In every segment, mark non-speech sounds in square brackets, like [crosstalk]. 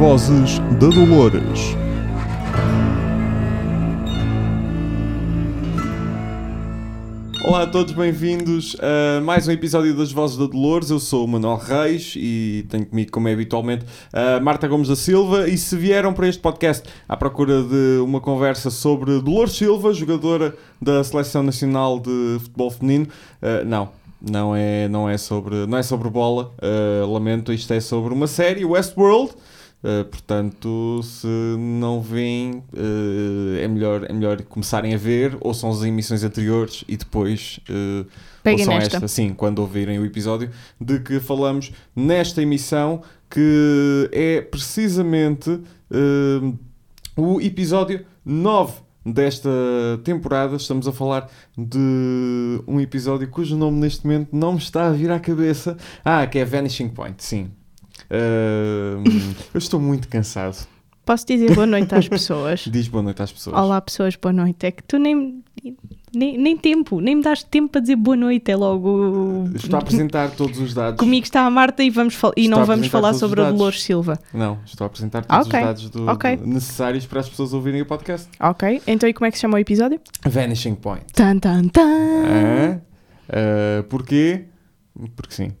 vozes da Dolores. Olá a todos, bem-vindos a mais um episódio das Vozes da Dolores. Eu sou o Manuel Reis e tenho comigo, como é habitualmente, a Marta Gomes da Silva. E se vieram para este podcast à procura de uma conversa sobre Dolores Silva, jogadora da Seleção Nacional de Futebol Feminino, uh, não, não é, não é, sobre, não é sobre bola, uh, lamento, isto é sobre uma série, Westworld. Uh, portanto, se não veem, uh, é, melhor, é melhor começarem a ver, ou são as emissões anteriores e depois uh, Peguem ouçam nesta. esta, sim, quando ouvirem o episódio, de que falamos nesta emissão, que é precisamente uh, o episódio 9 desta temporada. Estamos a falar de um episódio cujo nome neste momento não me está a vir à cabeça. Ah, que é Vanishing Point, sim. Uh, eu estou muito cansado. Posso dizer boa noite às pessoas? [laughs] Diz boa noite às pessoas. Olá, pessoas, boa noite. É que tu nem, nem, nem tempo, nem me das tempo para dizer boa noite. É logo. Estou a apresentar todos os dados. Comigo está a Marta e, vamos e Estou não vamos falar sobre a. Dolores Silva. Não, estou a apresentar Ah, todos ok. os dados do- Ok. do- necessários para as pessoas ouvirem o podcast. Ok, então e como é que se chama o episódio? Vanishing Point. Tan, tan, tan. Ah, ah, porquê? Porque sim.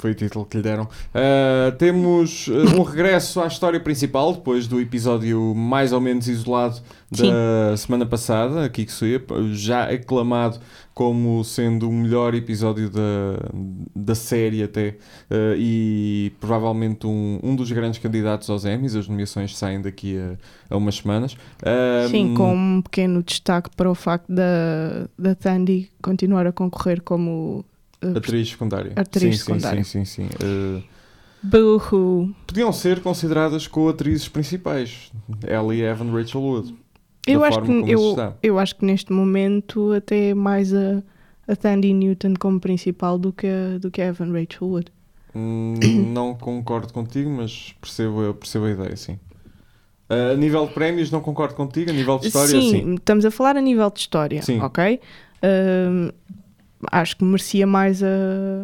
Foi o título que lhe deram. Ah, temos ah, um regresso à história principal, depois do episódio mais ou menos isolado da semana passada, aqui que saiu, já aclamado como sendo o melhor episódio da, da série até, ah, e provavelmente um, um dos grandes candidatos aos Emmys. As nomeações saem daqui a, a umas semanas. Ah, Sim, com um pequeno destaque para o facto da, da Tandy continuar a concorrer como. Uh, Atriz secundária. Atriz sim, secundária. Sim, sim, sim. sim. Boo-hoo. podiam ser consideradas co-atrizes principais. Ellie e Evan Rachel Wood. Eu acho, que, eu, eu acho que neste momento até é mais a, a Tandy Newton como principal do que a, do que a Evan Rachel Wood. Hum, [coughs] não concordo contigo, mas percebo, percebo a ideia, sim. Ah, a nível de prémios, não concordo contigo. A nível de história, sim, sim. estamos a falar a nível de história, Sim. ok? Ahm, acho que merecia mais a,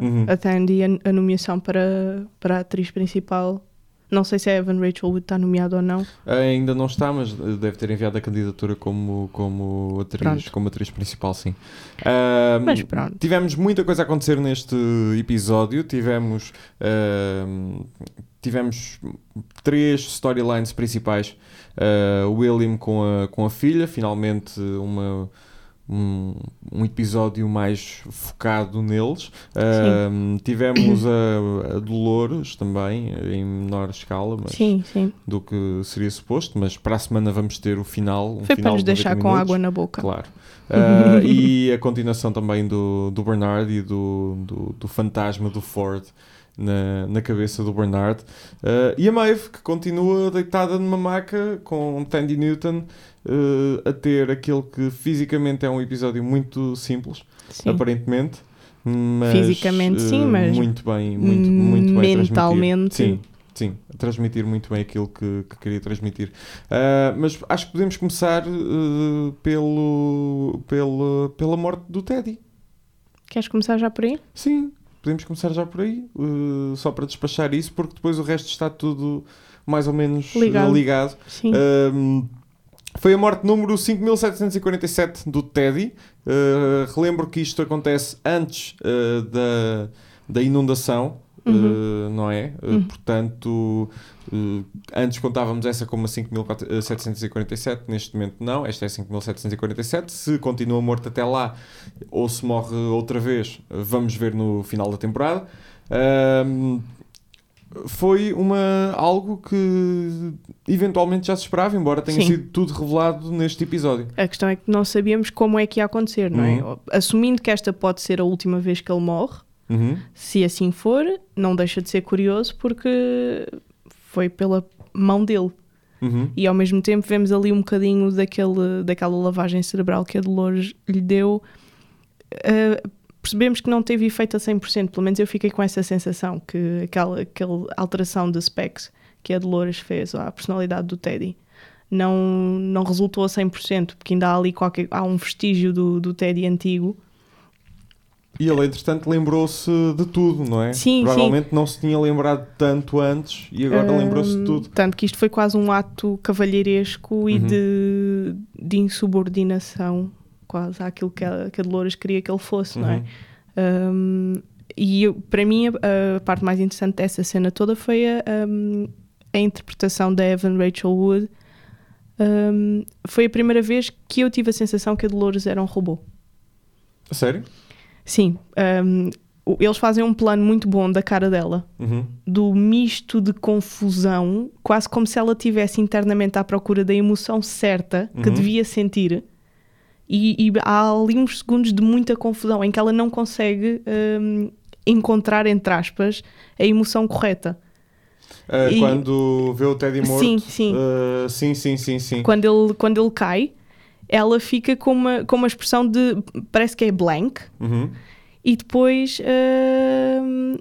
Uhum. a Tandy a, a nomeação para, para a atriz principal. Não sei se a Evan Rachel Wood está nomeada ou não. Ainda não está, mas deve ter enviado a candidatura como, como, atriz, Pronto. como atriz principal, sim. Ah, Mas pronto. Tivemos muita coisa a acontecer neste episódio. Tivemos, ahm, tivemos três storylines principais. O William com a, com a filha, finalmente uma, um, um episódio mais focado neles. Ahm, tivemos a, a Dolores também, em menor escala mas Sim, sim. do que seria suposto. Mas para a semana vamos ter o final. Um Foi final para nos de 90 deixar com minutos. água na boca. Claro. [laughs] Ah, e a continuação também do, do Bernard e do, do, do fantasma do Ford na, na cabeça do Bernard. Ah, e a Maeve, que continua deitada numa maca com Tandy Newton ah, a ter aquele que fisicamente é um episódio muito simples, Sim. aparentemente. Mas, Fisicamente, sim, ah, mas muito bem, muito, muito bem mentalmente- transmitir. Sim, sim, transmitir muito bem aquilo que, que queria transmitir. Ah, mas acho que podemos começar ah, pelo, pela, pela morte do Teddy. Queres começar já por aí? Sim, podemos começar já por aí, ah, só para despachar isso, porque depois o resto está tudo mais ou menos Ligado. ligado. Sim. Um, foi a morte número 5747 do Teddy. Uh, relembro que isto acontece antes uh, da, da inundação, uh, Uhum. não é? Uh, Uhum. Portanto, uh, antes contávamos essa como a 5747, neste momento não, esta é 5747. Se continua morto até lá ou se morre outra vez, vamos ver no final da temporada. Um, foi uma, algo que eventualmente já se esperava, embora tenha Sim. sido tudo revelado neste episódio. A questão é que não sabíamos como é que ia acontecer, não é? Uhum. Assumindo que esta pode ser a última vez que ele morre, Uhum. se assim for, não deixa de ser curioso porque foi pela mão dele. Uhum. E ao mesmo tempo vemos ali um bocadinho daquele, daquela lavagem cerebral que a Dolores lhe deu. Uh, percebemos que não teve efeito a 100%, pelo menos eu fiquei com essa sensação, que aquela, aquela alteração de specs que a Dolores fez à personalidade do Teddy não, não resultou a 100%, porque ainda há ali qualquer, há um vestígio do, do Teddy antigo E ele, entretanto, lembrou-se de tudo, não é? Sim, Provavelmente não se tinha lembrado tanto antes e agora Hum, lembrou-se de tudo. Tanto que isto foi quase um ato cavalheiresco e Uhum. de, de insubordinação, quase, àquilo que a, que a Dolores queria que ele fosse, não é? Uhum. Um, e eu- para mim, a, a parte mais interessante dessa cena toda foi a, a interpretação da Evan Rachel Wood. Um, foi a primeira vez que eu tive a sensação que a Dolores era um robô. A Sério? Sim, um, eles fazem um plano muito bom da cara dela, Uhum. do misto de confusão, quase como se ela tivesse internamente à procura da emoção certa que Uhum. devia sentir. E, e há ali uns segundos de muita confusão em que ela não consegue hum, encontrar, entre aspas, a emoção correta. Ah, E- Quando vê o Teddy morto. Sim, sim. ah, sim, sim, sim, sim. Quando ele, quando ele cai, ela fica com uma, com uma expressão de. parece que é blank, Uhum. e depois. hum,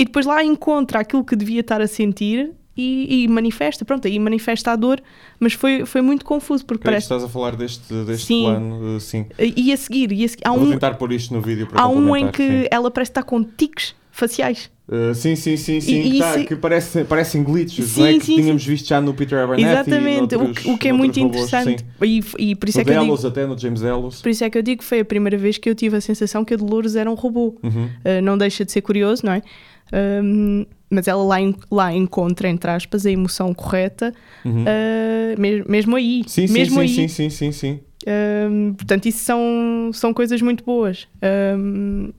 e depois lá encontra aquilo que devia estar a sentir e, e manifesta. Pronto, aí manifesta a dor, mas foi, foi muito confuso porque Creio que parece. estás a falar deste, deste Sim. plano, ah, sim. E a seguir, e a seguir há Vou um, tentar pôr isto no vídeo para há um em que sim. ela parece estar com tiques faciais. Uh, sim, sim, sim, sim. E- que, tá- se- que parece, parecem glitches, Sim, não é? Que sim, tínhamos visto já no Peter Abernathy. Exatamente, o, noutros- que- o que é muito robôs, interessante. sim. E, e por isso No é que eu digo. Delos, até no James Ellos. Por isso é que eu digo que foi a primeira vez que eu tive a sensação que a Dolores era um robô. Uhum. Uh, não deixa de ser curioso, não é? Um, mas ela lá, lá encontra, entre aspas, a emoção correta, Uhum. uh, mes- mesmo aí. Sim, sim, mesmo sim, aí. sim, sim, sim, sim. Um, portanto, isso são, são coisas muito boas. Um,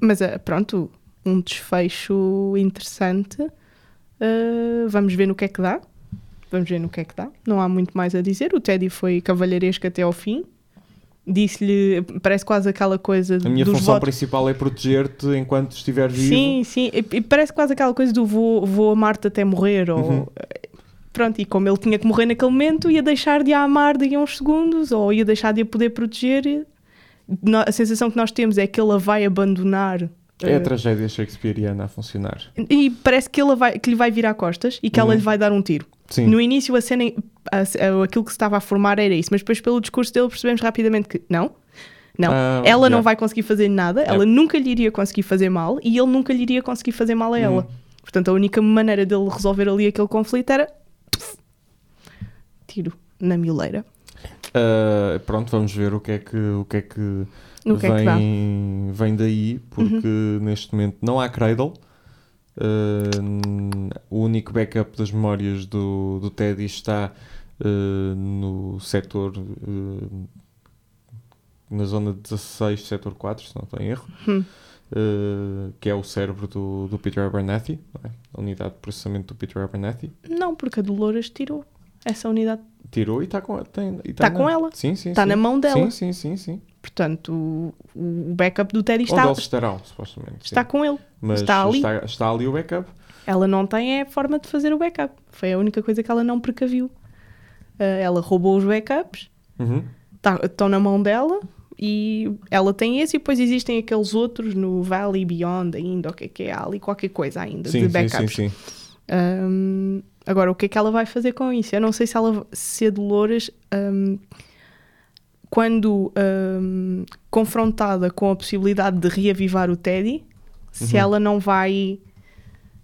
mas uh, pronto, um desfecho interessante. Uh, vamos ver no que é que dá. Vamos ver no que é que dá. Não há muito mais a dizer. O Teddy foi cavalheiresco até ao fim. Disse-lhe, parece quase aquela coisa A minha função votos. principal é proteger-te enquanto estiver vivo. Sim, sim. E, parece quase aquela coisa do vou, vou amar-te até morrer. Ou, Uhum. Pronto, e como ele tinha que morrer naquele momento, ia deixar de a amar daqui a uns segundos, ou ia deixar de a poder proteger. A sensação que nós temos é que ele a vai abandonar. É a eh, tragédia shakespeariana a funcionar. e parece que, ele a vai, que lhe vai virar costas e que ela Uhum. lhe vai dar um tiro. Sim. No início, a cena, a- a- aquilo que se estava a formar era isso, mas depois, pelo discurso dele, percebemos rapidamente que não. Não, Ah, ela não yeah. vai conseguir fazer nada, ela nunca lhe iria conseguir fazer mal e ele nunca lhe iria conseguir fazer mal a ela. Uhum. Portanto, a única maneira dele resolver ali aquele conflito era tiro na mioleira. Uh, pronto, vamos ver o que é que, o que, é que No que é que vem, vem daí, porque neste momento não há Cradle. Uh, o único backup das memórias do, do Teddy está uh, no setor uh, na zona 16, setor 4, se não estou em erro, Hum. uh, que é o cérebro do, do Peter Abernathy, é? a unidade de processamento do Peter Abernathy. Não, porque a Dolores tirou essa unidade. Tirou e está com, tem, e Tá na- com ela. Sim, sim. Está na mão dela. Sim, sim, sim, sim. Portanto, o, o backup do Teddy Onde está, eles estarão, supostamente. está sim. com ele. Mas está ali. Está, está ali o backup. Ela não tem é forma de fazer o backup. Foi a única coisa que ela não precaviu. Ah, ela roubou os backups, Uhum. tá- estão na mão dela e ela tem esse e depois existem aqueles outros no Valley Beyond ainda, o que é que é? Há ali qualquer coisa ainda Sim, de sim, backups. sim, sim. Ahm, agora, o que é que ela vai fazer com isso? Eu não sei se, ela, se a Dolores, ahm, quando ahm, confrontada com a possibilidade de reavivar o Teddy, se Uhum. ela não vai.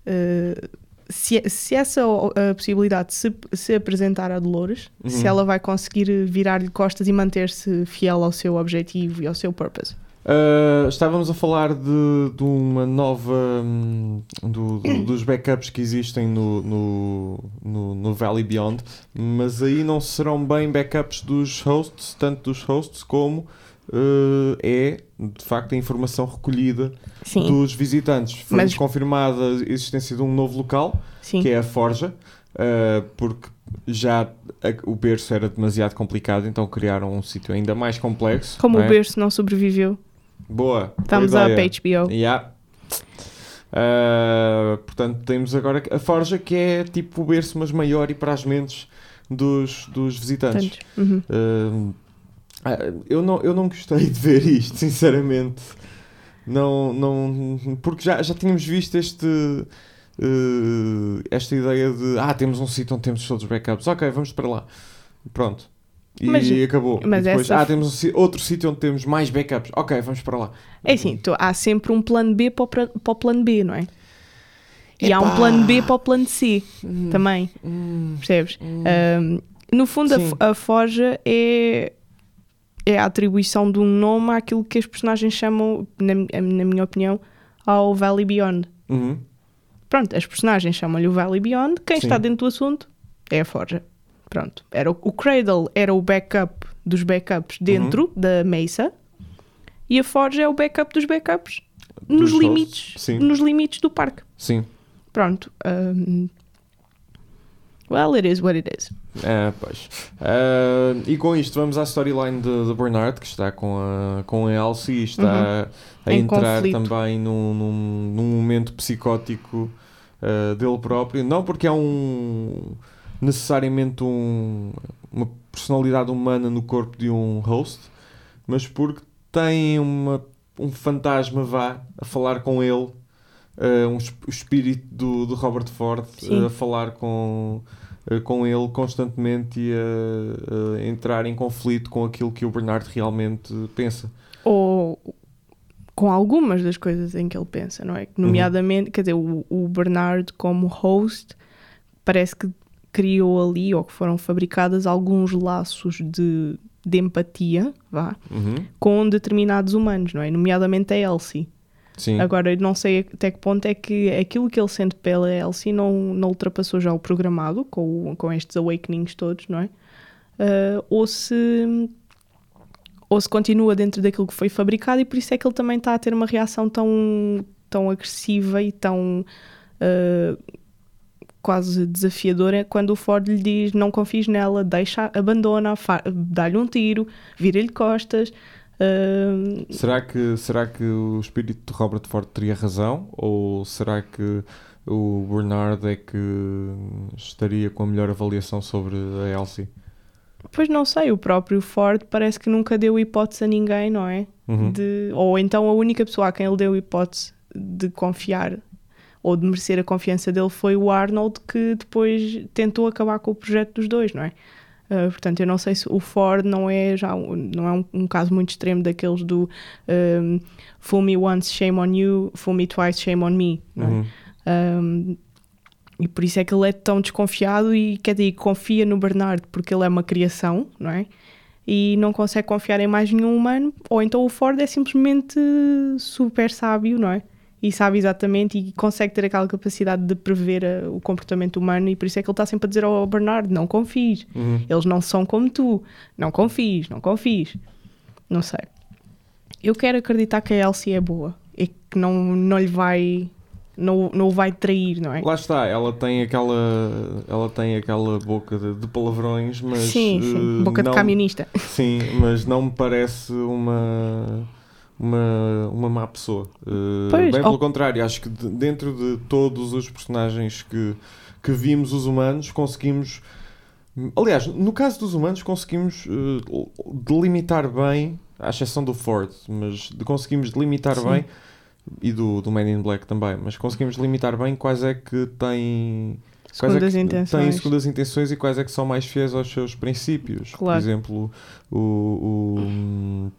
ah, se, se essa a possibilidade se, se apresentar a Dolores, Uhum. se ela vai conseguir virar-lhe costas e manter-se fiel ao seu objetivo e ao seu purpose. Uh, estávamos a falar de, de uma nova. hum, do- do- [coughs] dos backups que existem no, no, no, no Valley Beyond, mas aí não serão bem backups dos hosts, tanto dos hosts como uh, é de facto a informação recolhida Sim, dos visitantes. Foi Mas- confirmada a existência de um novo local, sim. que é a Forja, uh, porque já a- o berço era demasiado complicado, então criaram um sítio ainda mais complexo. Como não o é? berço não sobreviveu, Boa. estamos up. HBO. Yeah. Uh, portanto, temos agora a Forja, que é tipo o berço, mas maior e para as mentes dos, dos visitantes. Uhum. Uh, eu, não, eu não gostei de ver isto, [laughs] sinceramente. Não, não, porque já, já tínhamos visto este, uh, esta ideia de ah, temos um sítio onde temos todos os backups, ok, vamos para lá. Pronto. E Mas- acabou. mas e depois, essa- ah, temos um outro sítio onde temos mais backups. Ok, vamos para lá. É assim, tu- há sempre um plano B para o, para o plano B, não é? E há um plano B para o plano C Hum, também, hum, percebes? hum. Um, no fundo, a, Sim. a forja é, é a atribuição de um nome àquilo que as personagens chamam, na, na minha opinião, ao Valley Beyond. Uhum. Pronto, as personagens chamam-lhe o Valley Beyond, quem Sim. está dentro do assunto é a forja. Pronto. Era o, o Cradle era o backup dos backups dentro Uhum. da Mesa e a forja é o backup dos backups Dos nos limites, nos limites do parque. sim. Pronto. um, well, it is what it is. É, pois. Ah, e com isto vamos à storyline de, de Bernard, que está com a, com a Elsie e está a Em entrar conflito. também num, num, num momento psicótico ah, dele próprio. Não porque é um necessariamente um, uma personalidade humana no corpo de um host, mas porque tem uma, um fantasma vá a falar com ele. ah, um, o espírito do, do Robert Ford Sim. a falar com, eh, com ele constantemente e a, a entrar em conflito com aquilo que o Bernard realmente pensa. Ou com algumas das coisas em que ele pensa, não é? Uhum. Nomeadamente, quer dizer, o, o Bernard como host parece que criou ali, ou que foram fabricadas alguns laços de, de empatia, vá, Uhum. com determinados humanos, não é? Nomeadamente a Elsie. Sim. Agora, eu não sei até que ponto é que aquilo que ele sente pela Elsie não, não ultrapassou já o programado, com, com estes awakenings todos, não é? Ah, ou se ou se continua dentro daquilo que foi fabricado e por isso é que ele também está a ter uma reação tão, tão agressiva e tão ah, quase desafiadora quando o Ford lhe diz não confies nela, deixa, abandona, dá-lhe um tiro, vira-lhe costas. ah, Será que, será que o espírito de Robert Ford teria razão? Ou será que o Bernard é que estaria com a melhor avaliação sobre a Elsie? Pois não sei, o próprio Ford parece que nunca deu hipótese a ninguém, não é? Uhum. De, ou então a única pessoa a quem ele deu hipótese de confiar ou de merecer a confiança dele foi o Arnold, que depois tentou acabar com o projeto dos dois, não é? Ah, portanto, eu não sei se o Ford não é já um- não é um, um caso muito extremo daqueles do um, fool me once, shame on you, fool me twice, shame on me, não é? Uhum. Um, e por isso é que ele é tão desconfiado e quer dizer, confia no Bernard porque ele é uma criação, não é? E não consegue confiar em mais nenhum humano, ou então o Ford é simplesmente super sábio, não é? E sabe exatamente e consegue ter aquela capacidade de prever uh, o comportamento humano, e por isso é que ele está sempre a dizer ao Bernard: não confies, Uhum. eles não são como tu, não confies, não confies. Não sei. Eu quero acreditar que a Elsie é boa e que não, não lhe vai. Não, não o vai trair, não é? Lá está, ela tem aquela, ela tem aquela boca de, de palavrões, mas sim, sim. eh, Boca de não- camionista. Sim, mas não me parece uma uma, uma má pessoa. Eh, Pois, bem oh. pelo contrário, acho que de- dentro de todos os personagens que, que vimos os humanos, conseguimos. Aliás, no caso dos humanos, conseguimos eh, delimitar bem, à exceção do Ford, mas conseguimos delimitar Sim. bem, e do, do Man in Black também, mas conseguimos delimitar bem quais é que têm Quais é Segundas que intenções. têm segundas intenções e quais é que são mais fiéis aos seus princípios. Por Claro. exemplo, o, o,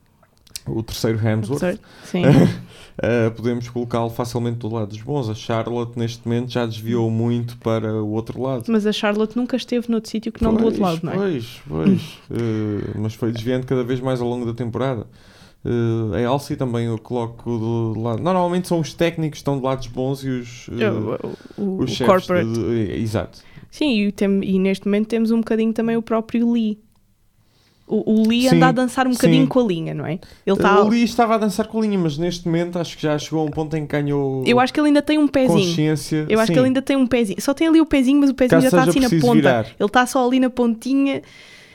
o terceiro Hemsworth, Certo? Sim. [laughs] eh, podemos colocá-lo facilmente do lado dos bons. A Charlotte, neste momento, já desviou muito para o outro lado. Mas a Charlotte nunca esteve noutro sítio que não do outro Pois, lado, não é? Pois, pois. Eh, mas foi desviando cada vez mais ao longo da temporada. Eh, a Elsie também eu coloco do lado. Normalmente são os técnicos que estão do lado dos bons e os, eh, O, o, o os chefes. corporate. de- de- exato. Sim, e, tem- e neste momento temos um bocadinho também o próprio Lee. O, o Lee anda a dançar um sim. bocadinho com a linha, não é? Ele está. O Lee estava a dançar com a linha, mas neste momento acho que já chegou a um ponto em que ganhou Eu acho que ele ainda tem um pezinho. consciência. Eu acho Sim. que ele ainda tem um pezinho. Só tem ali o pezinho, mas o pezinho Caso já está assim na ponta. virar. Ele está só ali na pontinha.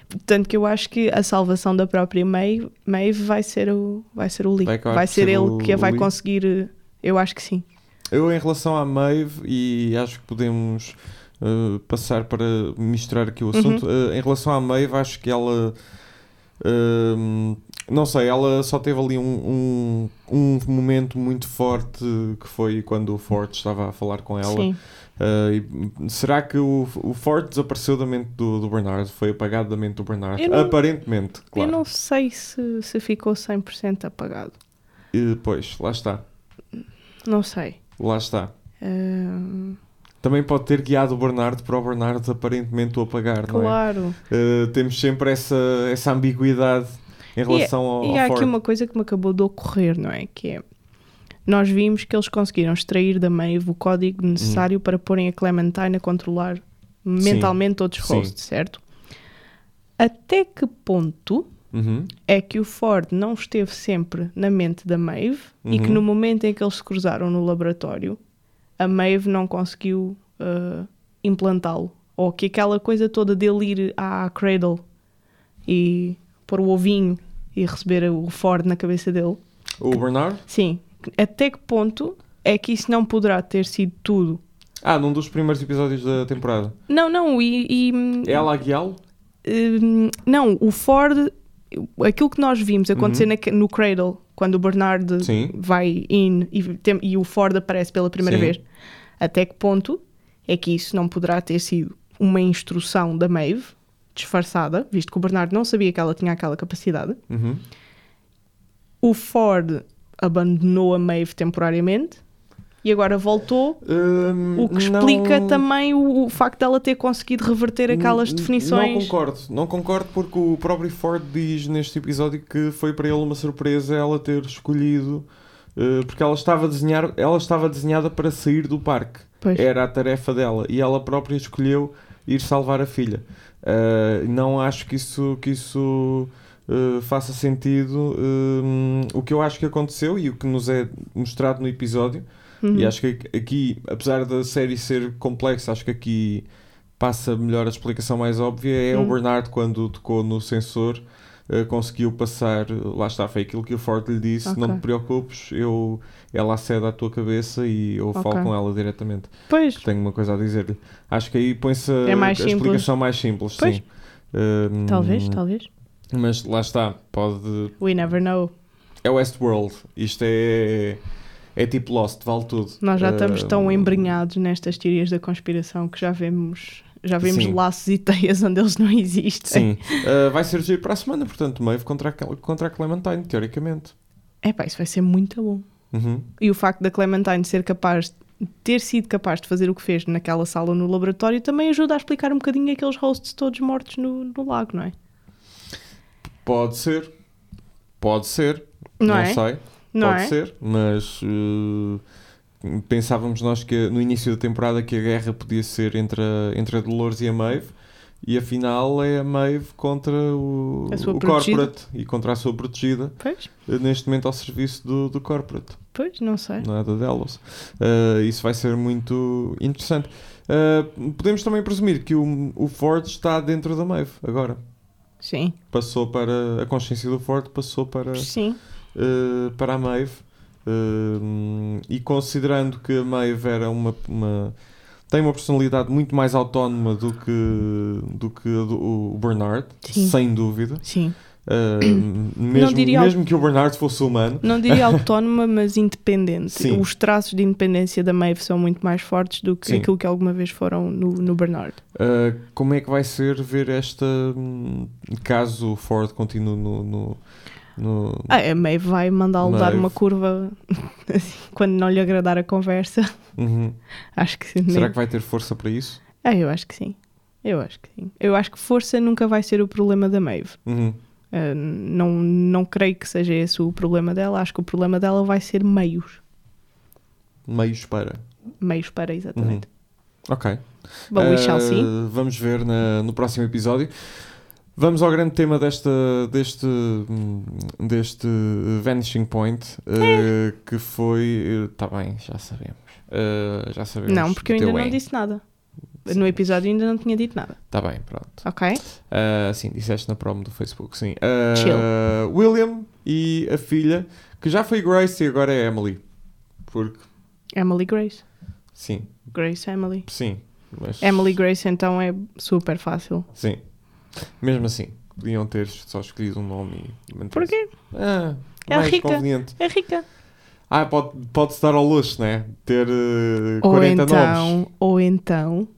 Portanto, que eu acho que a salvação da própria Maeve, Maeve vai ser o vai ser o Lee. Vai Vai, ser ser ele o- que a vai Lee? conseguir. eh, Eu acho que sim. Eu, em relação à Maeve, e acho que podemos uh, passar para misturar aqui o Uhum. assunto, uh, em relação à Maeve, acho que ela. um, não sei, ela só teve ali um, um, um momento muito forte que foi quando o Ford estava a falar com ela. Sim. Uh, será que o, o Ford desapareceu da mente do, do Bernard? Foi apagado da mente do Bernard? Eu não- Aparentemente, claro. Eu não sei se, se ficou 100% apagado. E, pois, lá está. Não sei. Lá está. Ahm, Também pode ter guiado o Bernardo para o Bernardo aparentemente o apagar, não é? claro. Uh, temos sempre essa, essa ambiguidade em relação ao, E ao há Ford. aqui uma coisa que me acabou de ocorrer, não é? Que é. Nós vimos que eles conseguiram extrair da Maeve o código necessário para porem a Clementine a controlar mentalmente todos os Sim. hosts, certo? Até que ponto Uhum. é que o Ford não esteve sempre na mente da Maeve e que Uhum. no momento em que eles se cruzaram no laboratório, a Maeve não conseguiu uh, implantá-lo? Ou que aquela coisa toda dele ir à Cradle e pôr o ovinho e receber o Ford na cabeça dele. O Bernard? Sim. Até que ponto é que isso não poderá ter sido tudo? Ah, num dos primeiros episódios da temporada. Não, não, e. e, hum, Ela a guiá-lo? hum, não, o Ford. Aquilo que nós vimos acontecer na- no Cradle, quando o Bernard. Sim. vai in e, tem- e o Ford aparece pela primeira Sim. vez. Até que ponto é que isso não poderá ter sido uma instrução da Maeve, disfarçada, visto que o Bernard não sabia que ela tinha aquela capacidade. Uhum. O Ford abandonou a Maeve temporariamente e agora voltou, Hum, o que explica não- também o, o facto dela ter conseguido reverter aquelas definições. Não concordo, não concordo porque o próprio Ford diz neste episódio que foi para ele uma surpresa ela ter escolhido eh, porque ela estava, desenhar, ela estava desenhada para sair do parque. Pois. Era a tarefa dela e ela própria escolheu ir salvar a filha. Eh, não acho que isso, que isso eh, faça sentido. Hum, o que eu acho que aconteceu e o que nos é mostrado no episódio Uhum. e acho que aqui, apesar da série ser complexa, acho que aqui passa melhor a explicação mais óbvia. É o Hum. Bernard, quando tocou no sensor, eh, conseguiu passar. Lá está, foi aquilo que o Ford lhe disse: Ok. Não te preocupes, eu, ela acede à tua cabeça e eu falo Ok. com ela diretamente. Pois, Tenho uma coisa a dizer-lhe. Acho que aí põe-se a, É a simples. explicação mais simples. Pois. Sim. Hum, talvez, talvez. Mas lá está, pode. We never know. É Westworld. Isto é. É tipo Lost, vale tudo. Nós já estamos tão Hum, embrenhados nestas teorias da conspiração que já vemos, já vemos Sim. laços e teias onde eles não existem. Sim. Uh, vai ser giro para a semana, portanto, Maeve contra a, contra a Clementine, teoricamente. É pá, isso vai ser muito bom. Uhum. E o facto da Clementine ser capaz, ter sido capaz de fazer o que fez naquela sala no laboratório também ajuda a explicar um bocadinho aqueles hosts todos mortos no, no lago, não é? Pode ser. Pode ser. Não, é? sei. Não Pode é? ser. Mas uh, pensávamos nós que no início da temporada que a guerra podia ser entre a, entre a Dolores e a Maeve. E afinal é a Maeve contra o, o corporate e contra a sua protegida, Pois, uh, neste momento ao serviço do, do corporate. pois, não sei. não é da Delos. Uh, isso vai ser muito interessante. Uh, podemos também presumir que o, o Ford está dentro da Maeve agora. Sim, Passou para a consciência do Ford, passou para, sim. Uh, para a Maeve. Uh, e considerando que a Maeve era uma, uma- tem uma personalidade muito mais autónoma do que, do que o Bernard, Sim. sem dúvida. Sim. Uh, [coughs] mesmo, mesmo que o Bernard fosse humano. Não diria [laughs] autónoma, mas independente. Sim. Os traços de independência da Maeve são muito mais fortes do que Sim. aquilo que alguma vez foram no, no Bernard. Uh, como é que vai ser ver esta hum, caso o Ford continue no, no, no- Ah, a Maeve vai mandá-lo dar uma curva [laughs] assim, quando não lhe agradar a conversa. Uhum. [laughs] Acho que será nem- que vai ter força para isso? Ah, eu acho que sim. Eu acho que sim. Eu acho que força nunca vai ser o problema da Maeve. Uhum. Ah, não, não creio que seja esse o problema dela. Acho que o problema dela vai ser meios. Meios para. Meios para, exatamente. Ok. But we shall Uh, see. Vamos ver na- no próximo episódio. Vamos ao grande tema desta, deste, hum, deste Vanishing Point, uh, que foi. Está bem, já sabemos. Uh, já sabemos. Não, porque eu ainda não disse nada. No episódio ainda não tinha dito nada. Está bem, pronto. Ok? Sim, disseste na promo do Facebook, sim. Chill. William e a filha, que já foi Grace e agora é Emily. Porque, Emily Grace. sim, Grace Emily. sim. Mas, Emily Grace então é super fácil. Sim. Mesmo assim, podiam ter só escolhido um nome e. Porquê? Ah, É mais rica. conveniente. É rica. Ah, pode- pode-se dar ao luxo, né? Ter eh, Ou 40 então, nomes. ou então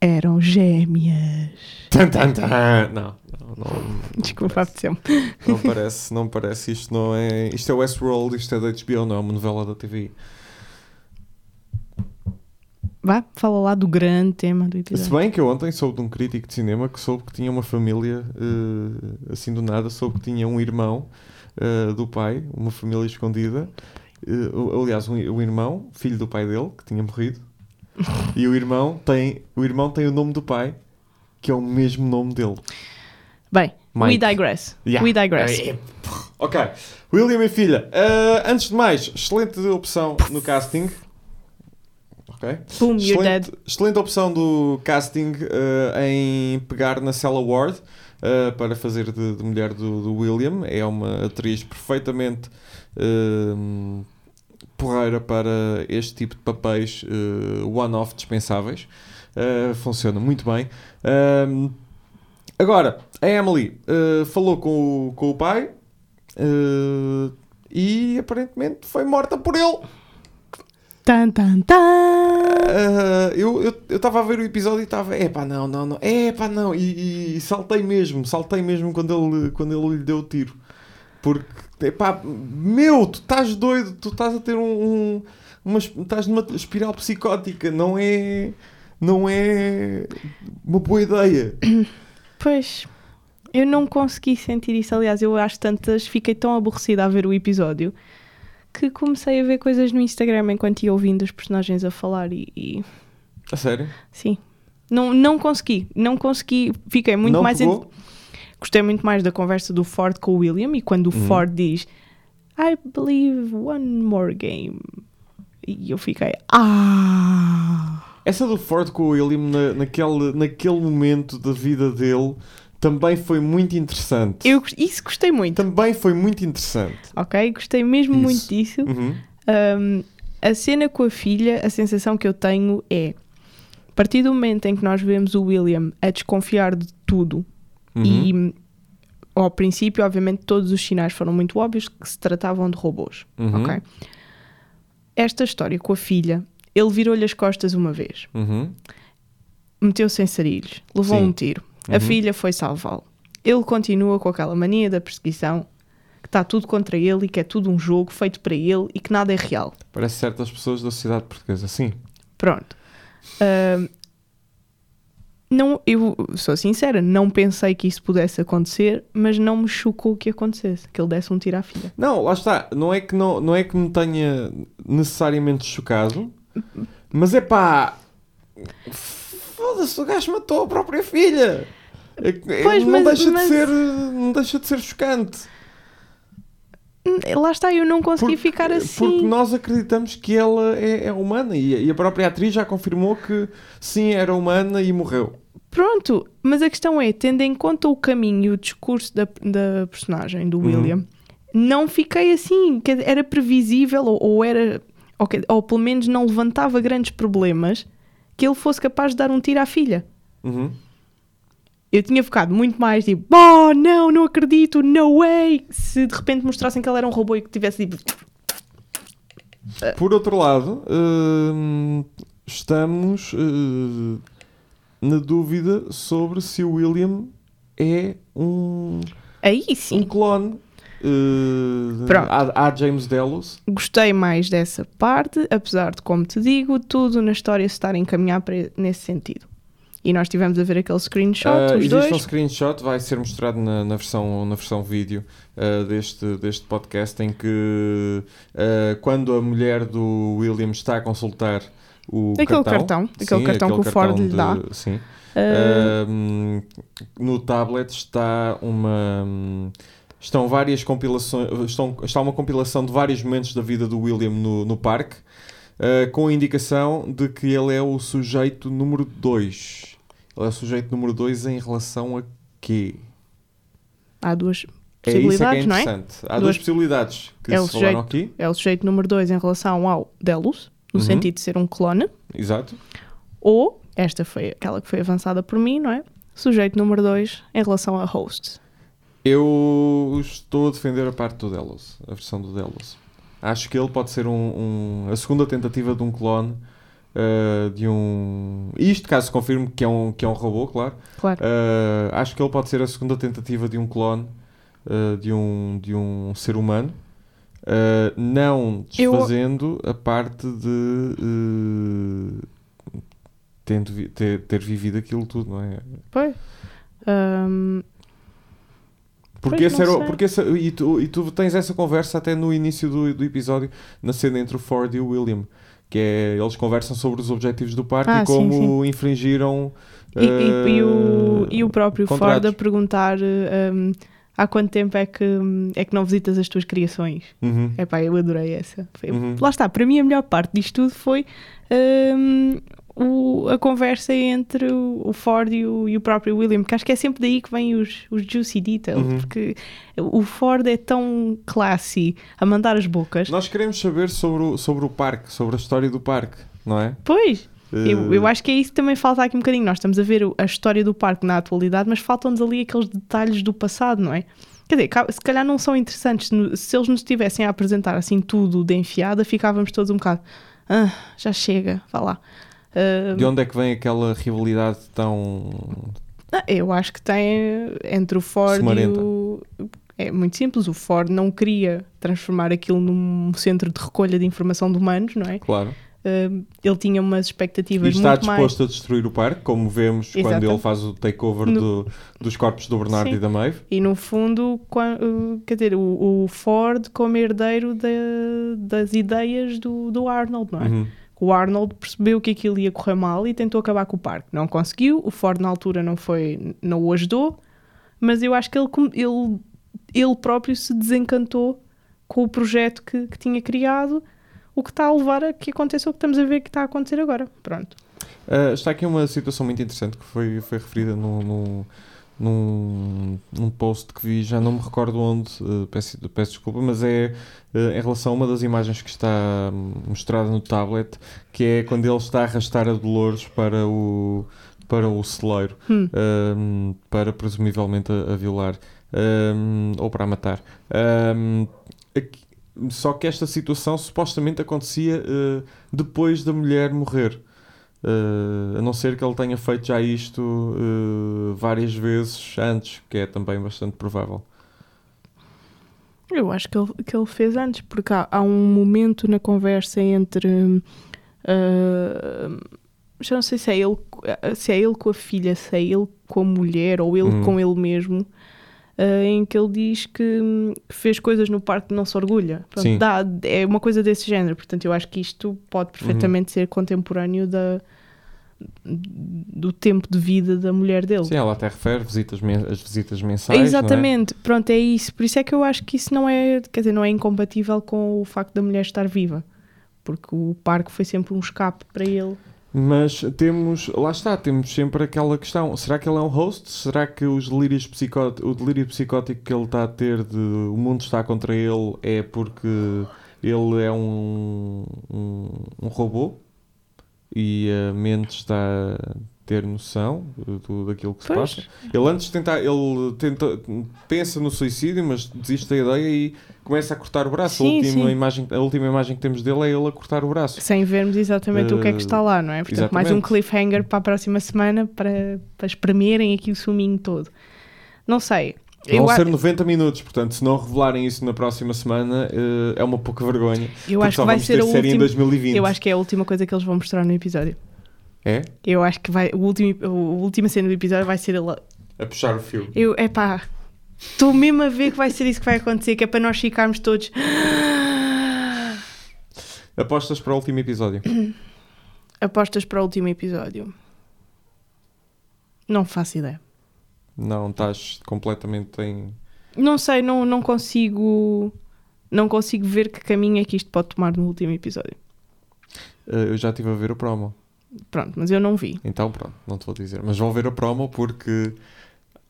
eram gêmeas. Tan, tan, tan. Não, não, não, [laughs] Desculpa, apeteceu-me. não parece, não parece. Isto não é. Isto é Westworld, isto é da HBO, não é uma novela da TV. Vá, fala lá do grande tema do Se episódio. bem que eu ontem soube de um crítico de cinema que soube que tinha uma família, eh, assim do nada, soube que tinha um irmão eh, do pai, uma família escondida. O- aliás, um, o irmão, filho do pai dele, que tinha morrido. e o irmão tem o irmão tem o nome do pai, que é o mesmo nome dele. Bem, we Mike. digress. Yeah. We digress. Ok. William e filha. antes de mais, excelente opção no casting. Ok. Boom, you're dead. Excelente, excelente opção do casting eh, em pegar na Cella Ward eh, para fazer de, de mulher do, do William. É uma atriz perfeitamente eh, porreira para este tipo de papéis eh, one-off dispensáveis. Funciona muito bem. Ahm, agora, a Emily falou com o, com o pai e aparentemente foi morta por ele. Tan, tan, tan. Ah, eu estava a ver o episódio e estava, epá, não, não, não, epá, não, e, e saltei mesmo, saltei mesmo quando ele, quando ele lhe deu o tiro. Porque, epá, meu, tu estás doido, tu estás a ter um, um uma, es- estás numa espiral psicótica, não é, não é uma boa ideia. [coughs] Pois, eu não consegui sentir isso. Aliás, eu às tantas fiquei tão aborrecida a ver o episódio que comecei a ver coisas no Instagram enquanto ia ouvindo os personagens a falar e, e- A sério? sim. Não, não consegui, não consegui. Fiquei muito não mais. pegou? ent- Gostei muito mais da conversa do Ford com o William e quando o Uhum. Ford diz I believe one more game. E eu fiquei, ah. Essa do Ford com o William na, naquele, naquele momento da vida dele também foi muito interessante. Eu, isso gostei muito, Também foi muito interessante. ok? Gostei mesmo Isso. muito disso. Uhum. Um, a cena com a filha, a sensação que eu tenho é a partir do momento em que nós vemos o William a desconfiar de tudo Uhum. e ao princípio, obviamente, todos os sinais foram muito óbvios que se tratavam de robôs. Uhum. ok? Esta história com a filha, ele virou-lhe as costas uma vez, Uhum. meteu-se em sarilhos, levou Sim. um tiro, a Uhum. filha foi salvá-lo. Ele continua com aquela mania da perseguição, que está tudo contra ele e que é tudo um jogo feito para ele e que nada é real. Parece certas pessoas da sociedade portuguesa, sim. Pronto. Ahm, não, eu sou sincera, não pensei que isso pudesse acontecer, mas não me chocou que acontecesse, que ele desse um tiro à filha. Não, lá está. Não é que, não, não é que me tenha necessariamente chocado, mas é pá. Foda-se, o gajo matou a própria filha. É é- Pois, não, mas- deixa mas- de ser, não deixa de ser chocante. Lá está, eu não consegui Porque- ficar Porque assim. nós acreditamos que ela é, é humana e, a- e a própria atriz já confirmou que sim, era humana e morreu. Pronto, mas a questão é, tendo em conta o caminho e o discurso da, da personagem, do Uhum. William, não fiquei assim, que era previsível ou, ou era, ou, que- ou pelo menos não levantava grandes problemas que ele fosse capaz de dar um tiro à filha. Uhum. Eu tinha ficado muito mais tipo, oh não, não acredito, no way! Se de repente mostrassem que ele era um robô e que tivesse tipo, Por outro lado, hum, estamos hum, na dúvida sobre se o William é um, aí um sim, clone. Uh, Pronto. há, há James Delos. gostei mais dessa parte, apesar de, como te digo, tudo na história se estar a encaminhar para nesse sentido. E nós tivemos a ver aquele screenshot, Uh, os existe dois. um screenshot, vai ser mostrado na, na versão, na versão vídeo uh, deste, deste podcast, em que uh, quando a mulher do William está a consultar o Aquele cartão, cartão, aquele cartão que o Ford lhe dá. Sim, Um, no tablet está uma estão várias compilações estão, está uma compilação de vários momentos da vida do William no, no parque uh, com a indicação de que ele é o sujeito número 2 ele é o sujeito número 2 em relação a quê? há duas É isso é que é possibilidades, não é? interessante há Duas- duas possibilidades que É o se sujeito- aqui É o sujeito número 2 em relação ao Delos, no Uhum. sentido de ser um clone, exato ou, esta foi aquela que foi avançada por mim, não é? Sujeito número 2 em relação a host. eu estou a defender a parte do Delos a versão do Delos Acho que ele pode ser um, um- a segunda tentativa de um clone uh, de um. Isto caso confirme que é um, que é um robô, claro. Claro. Uh, acho que ele pode ser a segunda tentativa de um clone uh, de, um, de um ser humano. Não Eu- desfazendo a parte de tendo ter, ter vivido aquilo tudo, não é? Pois. Ahm, Porque, Pois, esse era, porque esse- e, tu, e tu tens essa conversa até no início do, do episódio, na cena entre o Ford e o William, que é eles conversam sobre os objetivos do parque Ah, e sim, como infringiram. e, e- e o, eh, e o próprio Ford contratos. a perguntar ahm, há quanto tempo é que, é que não visitas as tuas criações. Uhum. Epá, eu adorei essa. Foi- Uhum. Lá está, para mim a melhor parte disto tudo foi hum, o- a conversa entre o, Ford e o, e o próprio William, que acho que é sempre daí que vêm os, os juicy details, Uhum. porque o Ford é tão classy a mandar as bocas. Nós queremos saber sobre o, sobre o parque, sobre a história do parque, não é? Pois, eu, Eh, eu acho que é isso que também falta aqui um bocadinho. Nós estamos a ver a história do parque na atualidade, mas faltam-nos ali aqueles detalhes do passado, não é? Quer dizer, se calhar não são interessantes. Se eles nos estivessem a apresentar assim tudo de enfiada, ficávamos todos um bocado. Ah, já chega, vá lá. Ah, De onde é que vem aquela rivalidade tão. ah, eu acho que tem entre o Ford e o. É muito simples. O Ford não queria transformar aquilo num centro de recolha de informação de humanos, não é? Claro. Ah, ele tinha umas E expectativas está muito mais. disposto a destruir o parque, como vemos quando ele faz o takeover No- do- dos corpos do Bernardo Sim. e da Maeve. E no fundo, qua- uh, quer dizer, o, o Ford como herdeiro da- das ideias do, do Arnold, não é? Uhum. O Arnold percebeu que aquilo ia correr mal e tentou acabar com o parque. Não conseguiu, o Ford na altura não foi, não o ajudou, mas eu acho que ele, ele, ele próprio se desencantou com o projeto que, que tinha criado, o que está a levar a que aconteça o que estamos a ver que está a acontecer agora. Pronto. Uh, está aqui uma situação muito interessante que foi, foi referida no, no- num, num post que vi, já não me recordo onde, uh, peço, peço desculpa, mas é uh, em relação a uma das imagens que está hum, mostrada no tablet, que é quando ele está a arrastar a Dolores para o, para o celeiro, Hum. um, para presumivelmente a, a violar um, ou para a matar. Um, aqui- só que esta situação supostamente acontecia uh, depois da mulher morrer. Uh, a não ser que ele tenha feito já isto uh, várias vezes antes, que é também bastante provável. Eu acho que ele, que ele fez antes, porque há, há um momento na conversa entre. ah, já não sei se é, ele, se é ele com a filha, se é ele com a mulher ou ele Hum. com ele mesmo, ah, em que ele diz que hum, fez coisas no parque de não se orgulha. Pronto, dá- é uma coisa desse género. Portanto, eu acho que isto pode perfeitamente ser contemporâneo da, do tempo de vida da mulher dele. Sim, ela até refere visitas as visitas mensais. Exatamente, pronto, é isso. Por isso é que eu acho que isso não é, quer dizer, não é incompatível com o facto da mulher estar viva. Porque o parque foi sempre um escape para ele. Mas temos, lá está, temos sempre aquela questão: será que ele é um host? Será que os delírios psicó- o delírio psicótico que ele está a ter de o mundo está contra ele é porque ele é um, um, um robô e a mente está ter noção do, daquilo que se Pois. passa? Ele antes de tentar, ele tenta, pensa no suicídio, mas desiste da ideia e começa a cortar o braço. a, Sim, última sim. Imagem, a última imagem que temos dele é ele a cortar o braço. Sem vermos exatamente o que é que está lá, não é? Portanto, mais um exatamente. cliffhanger para a próxima semana para, para espremerem aqui o suminho todo. Não sei. Eu, Vão a- ser 90 minutos, portanto, se não revelarem isso na próxima semana, eh, é uma pouca vergonha. eu acho que vai ser a última. 2020. Eu acho que é a última coisa que eles vão mostrar no episódio. É? Eu acho que vai, o último, a última cena do episódio vai ser ele. A puxar o fio. Eu, epá, estou mesmo a ver que vai ser isso que vai acontecer, que é para nós ficarmos todos. [gasps] Apostas para o último episódio. [clears throat] Apostas para o último episódio? Não faço ideia. não, estás completamente em. Não sei, não, não consigo. Não consigo ver que caminho é que isto pode tomar no último episódio. Eh, eu já estive a ver o promo. Pronto, mas eu não vi. Então, pronto, não te vou dizer. Mas vão ver a promo porque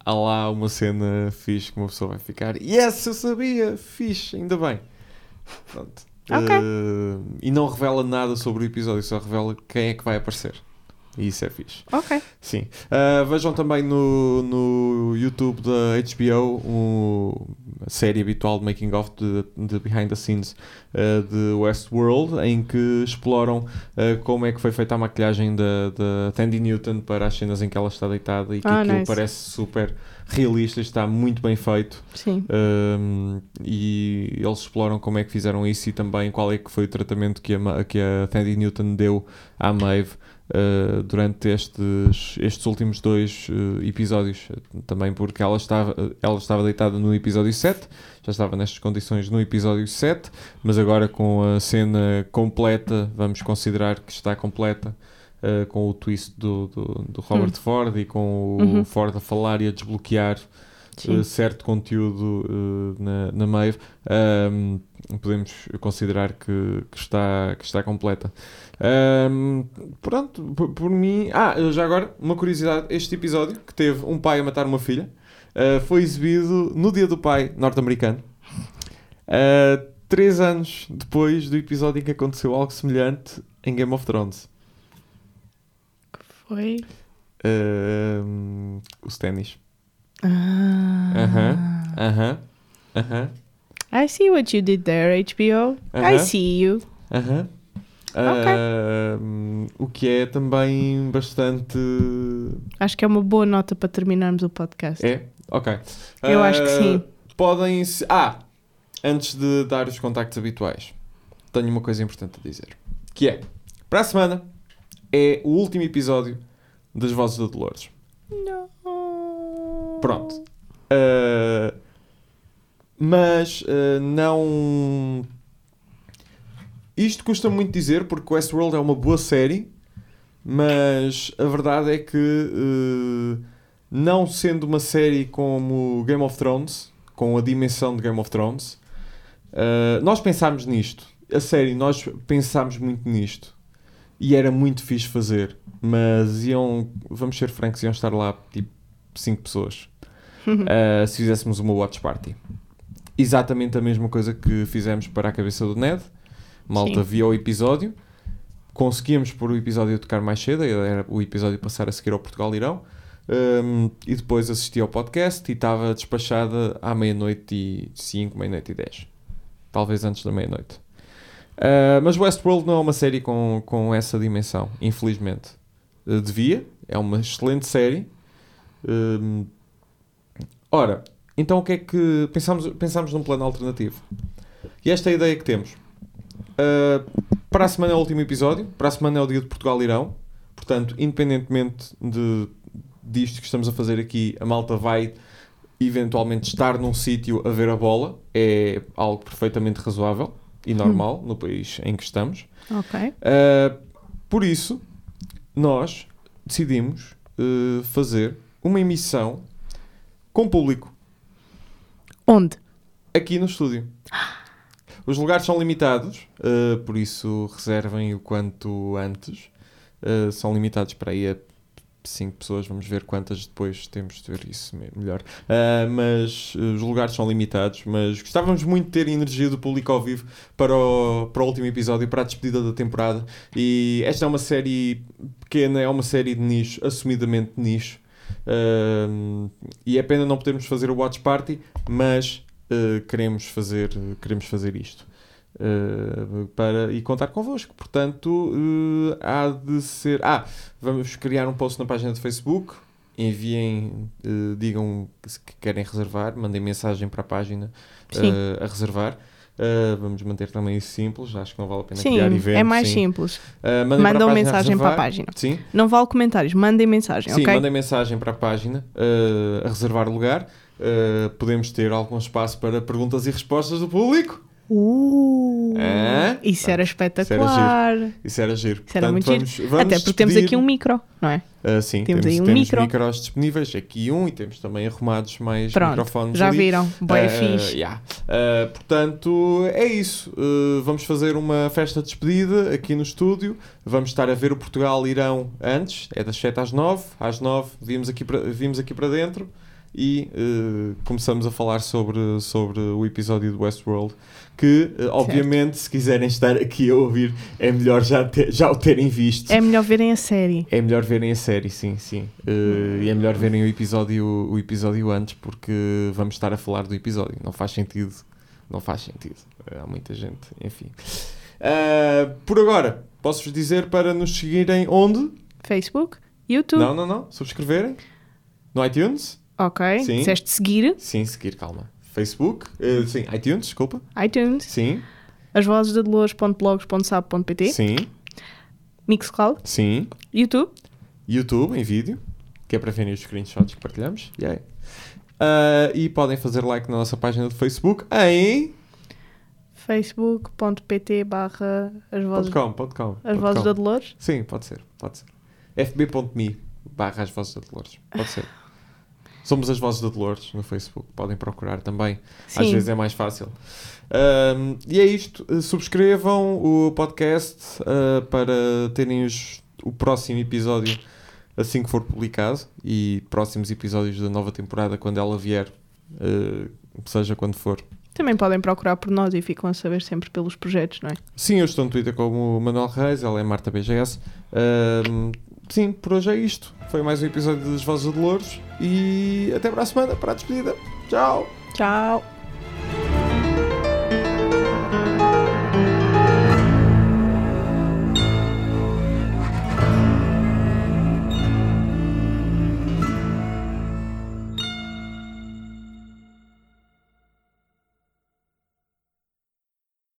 há lá uma cena fixe que uma pessoa vai ficar. Yes, eu sabia! Fixe, ainda bem. Pronto. Ok. Eh, e não revela nada sobre o episódio, só revela quem é que vai aparecer. E isso é fixe. Ok. Sim. Uh, vejam também no, no YouTube da HBO um, a série habitual de Making of de, de Behind the Scenes uh, de Westworld, em que exploram uh, como é que foi feita a maquilhagem da, da Tandy Newton para as cenas em que ela está deitada e que Ah, aquilo nice. parece super realista, está muito bem feito. Sim. Um, e eles exploram como é que fizeram isso e também qual é que foi o tratamento que a, que a Tandy Newton deu à Maeve uh, durante estes, estes últimos dois uh, episódios. Também porque ela estava, ela estava deitada no episódio 7, já estava nestas condições no episódio 7, mas agora com a cena completa, vamos considerar que está completa. uh, com o twist do, do, do Robert Ford e com o Uhum. Ford a falar e a desbloquear uh, certo conteúdo uh, na, na Maeve, um, podemos considerar que, que está, que está completa. Um, pronto, por, por mim. Ah, já agora, uma curiosidade: este episódio que teve um pai a matar uma filha uh, foi exibido no Dia do Pai norte-americano. Uh, três anos depois do episódio em que aconteceu algo semelhante em Game of Thrones. Foi. Um, os ténis. Ah. Aham. Aham. Aham. I see what you did there, HBO. I Aham. see you. Aham. Ahm, o que é também bastante. Acho que é uma boa nota para terminarmos o podcast. É? Ok. Eu acho que Ah, sim. Podem. se- Ah! Antes de dar os contactos habituais, tenho uma coisa importante a dizer. Que é: para a semana é o último episódio das Vozes da Dolores. Não. Pronto. Ah, mas ah, não. Isto custa muito dizer porque Westworld é uma boa série, mas a verdade é que, eh, não sendo uma série como Game of Thrones, com a dimensão de Game of Thrones, eh, nós pensámos nisto. A série, nós pensámos muito nisto. E era muito fixe fazer. Mas iam, vamos ser francos, iam estar lá tipo 5 pessoas. Uh, se fizéssemos uma watch party. Exatamente a mesma coisa que fizemos para a cabeça do Ned. Malta Sim. via o episódio. Conseguíamos pôr o episódio tocar mais cedo, era o episódio passar a seguir ao Portugal-Irão. Um, e depois assisti ao podcast e estava despachada à meia-noite e 5, meia-noite e 10. Talvez antes da meia-noite. Uh, mas Westworld não é uma série com, com essa dimensão, infelizmente. Uh, devia, é uma excelente série. Um, ora, então o que é que. Pensámos, pensámos num plano alternativo. E esta é a ideia que temos. Uh, para a semana é o último episódio, para a semana é o dia de Portugal-Irão. Portanto, independentemente de, disto que estamos a fazer aqui, a malta vai eventualmente estar num sítio a ver a bola. É algo perfeitamente razoável e normal no país em que estamos. Ok. Uh, por isso, nós decidimos uh, fazer uma emissão com público Onde? aqui no estúdio. Os lugares são limitados, uh, por isso reservem o quanto antes. Uh, são limitados para aí a 5 pessoas, vamos ver quantas depois temos de ver isso me- melhor. Uh, mas uh, os lugares são limitados, mas gostávamos muito de ter energia do público ao vivo para o, para o último episódio, para a despedida da temporada. E esta é uma série pequena, é uma série de nicho, assumidamente de nicho. Uh, e é pena não podermos fazer o Watch Party, mas uh, queremos, fazer, queremos fazer isto. Uh, para, e contar convosco. Portanto, uh, há de ser. Ah, vamos criar um post na página de Facebook. Enviem, uh, digam que querem reservar, mandem mensagem para a página a reservar. Vamos manter também isso simples, acho que não vale a pena Sim, criar eventos. é mais sim. simples. Mandem para Mandam página a mensagem para a página. Sim, Não vale comentários, mandem mensagem, Sim, ok? mandem mensagem para a página a reservar lugar. Uh, podemos ter algum espaço para perguntas e respostas do público. Uh, Hã? Isso era espetacular. Isso era giro. Isso era Portanto, muito vamos, giro. vamos Até porque temos aqui um micro, não é? Uh, sim, temos temos, aí um temos micro. micros disponíveis. Aqui um e temos também arrumados mais Pronto, microfones já ali. viram? Boa Uh, fixe. yeah. Uh, portanto, é isso. Uh, vamos fazer uma festa de despedida aqui no estúdio. Vamos estar a ver o Portugal-Irão antes. É das 7 às 9. Às 9 vimos aqui para, vimos aqui para dentro. E uh, começamos a falar sobre, sobre o episódio do Westworld. Que, uh, obviamente, se quiserem estar aqui a ouvir, é melhor já, ter, já o terem visto. É melhor verem a série. É melhor verem a série, sim, sim. Uh, e é melhor verem o episódio, o episódio antes, porque vamos estar a falar do episódio. Não faz sentido. Não faz sentido. Há muita gente, enfim. por agora, posso-vos dizer para nos seguirem onde? Facebook, YouTube. Não, não, não. Subscreverem. No iTunes. Ok. Sim. Disseste seguir. Sim, seguir, calma. Facebook. Uh, sim, iTunes, desculpa. iTunes. Sim. As vozes de dolores.blogs.sab.pt. Sim. Mixcloud. Sim. YouTube. YouTube em vídeo, que é para verem os screenshots que partilhamos. Yeah. Uh, e podem fazer like na nossa página do Facebook em facebook.pt barra as vozes, .com, .com, as vozes da Dolores? Sim, pode ser, pode ser. fb.me barra as vozes da Dolores, pode ser. [laughs] Somos as Vozes da Dolores no Facebook, podem procurar também. Sim. Às vezes é mais fácil. Um, e é isto. Subscrevam o podcast uh, para terem os, o próximo episódio assim que for publicado e próximos episódios da nova temporada quando ela vier, uh, seja quando for. Também podem procurar por nós e ficam a saber sempre pelos projetos, não é? Sim, eu estou no Twitter como Manuel Reis, ela é Marta BGS. Um, sim, por hoje é isto. Foi mais um episódio das Vozes de Louros e até para a semana para a despedida. Tchau! Tchau!